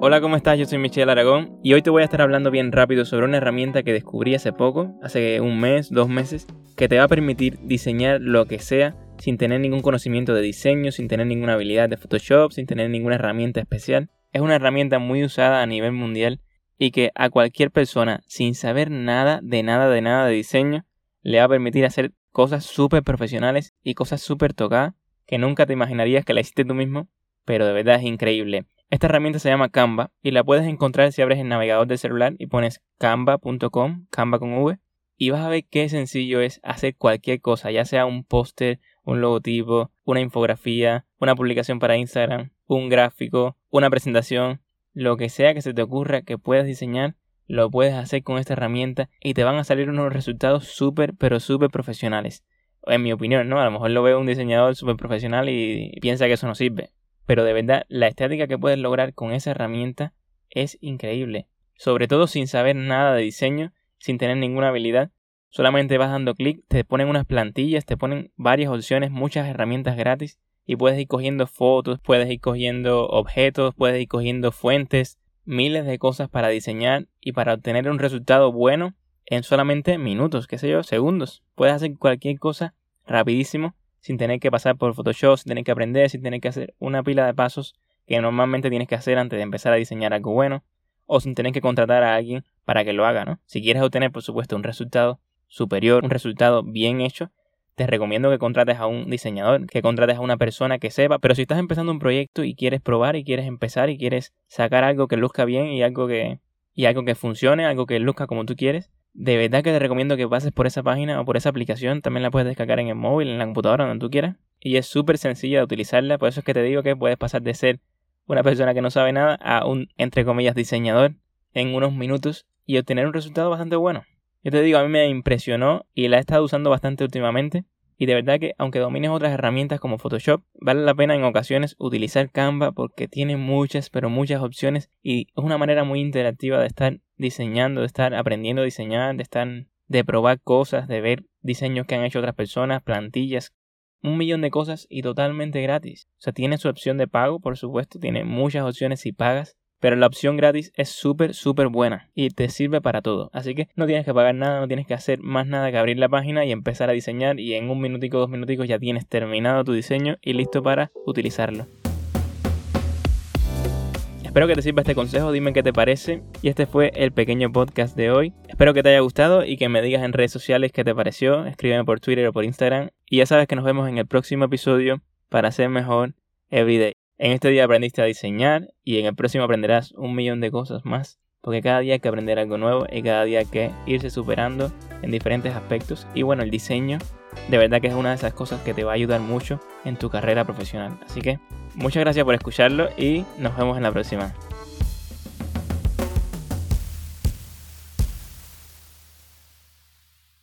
Hola, ¿cómo estás? Yo soy Michelle Aragón y hoy te voy a estar hablando bien rápido sobre una herramienta que descubrí hace poco, hace un mes, dos meses, que te va a permitir diseñar lo que sea sin tener ningún conocimiento de diseño, sin tener ninguna habilidad de Photoshop, sin tener ninguna herramienta especial. Es una herramienta muy usada a nivel mundial y que a cualquier persona sin saber nada de nada de nada de diseño le va a permitir hacer cosas súper profesionales y cosas súper tocadas que nunca te imaginarías que la hiciste tú mismo, pero de verdad es increíble. Esta herramienta se llama Canva y la puedes encontrar si abres el navegador de celular y pones canva.com, Canva con V, y vas a ver qué sencillo es hacer cualquier cosa, ya sea un póster, un logotipo, una infografía, una publicación para Instagram, un gráfico, una presentación, lo que sea que se te ocurra que puedas diseñar, lo puedes hacer con esta herramienta y te van a salir unos resultados súper, pero súper profesionales. En mi opinión, ¿no? A lo mejor lo veo un diseñador súper profesional y piensa que eso no sirve. Pero de verdad, la estética que puedes lograr con esa herramienta es increíble. Sobre todo sin saber nada de diseño, sin tener ninguna habilidad. Solamente vas dando clic, te ponen unas plantillas, te ponen varias opciones, muchas herramientas gratis y puedes ir cogiendo fotos, puedes ir cogiendo objetos, puedes ir cogiendo fuentes, miles de cosas para diseñar y para obtener un resultado bueno en solamente minutos, qué sé yo, segundos. Puedes hacer cualquier cosa rapidísimo sin tener que pasar por Photoshop, sin tener que aprender, sin tener que hacer una pila de pasos que normalmente tienes que hacer antes de empezar a diseñar algo bueno, o sin tener que contratar a alguien para que lo haga, ¿no? Si quieres obtener, por supuesto, un resultado superior, un resultado bien hecho, te recomiendo que contrates a un diseñador, que contrates a una persona que sepa, pero si estás empezando un proyecto y quieres probar y quieres empezar y quieres sacar algo que luzca bien y algo que y algo que funcione, algo que luzca como tú quieres, de verdad que te recomiendo que pases por esa página o por esa aplicación. También la puedes descargar en el móvil, en la computadora, donde tú quieras. Y es súper sencilla de utilizarla. Por eso es que te digo que puedes pasar de ser una persona que no sabe nada a un, entre comillas, diseñador en unos minutos y obtener un resultado bastante bueno. Yo te digo, a mí me impresionó y la he estado usando bastante últimamente. Y de verdad que aunque domines otras herramientas como Photoshop, vale la pena en ocasiones utilizar Canva porque tiene muchas, pero muchas opciones y es una manera muy interactiva de estar diseñando, de estar aprendiendo a diseñar, de estar de probar cosas, de ver diseños que han hecho otras personas, plantillas, un millón de cosas y totalmente gratis. O sea, tiene su opción de pago, por supuesto, tiene muchas opciones si pagas, pero la opción gratis es súper, súper buena y te sirve para todo. Así que no tienes que pagar nada, no tienes que hacer más nada que abrir la página y empezar a diseñar y en un minutico, dos minuticos ya tienes terminado tu diseño y listo para utilizarlo. Espero que te sirva este consejo, dime qué te parece. Y este fue el pequeño podcast de hoy. Espero que te haya gustado y que me digas en redes sociales qué te pareció. Escríbeme por Twitter o por Instagram. Y ya sabes que nos vemos en el próximo episodio para ser mejor everyday. En este día aprendiste a diseñar y en el próximo aprenderás un millón de cosas más. Porque cada día hay que aprender algo nuevo y cada día hay que irse superando en diferentes aspectos. Y bueno, el diseño de verdad que es una de esas cosas que te va a ayudar mucho en tu carrera profesional. Así que muchas gracias por escucharlo y nos vemos en la próxima.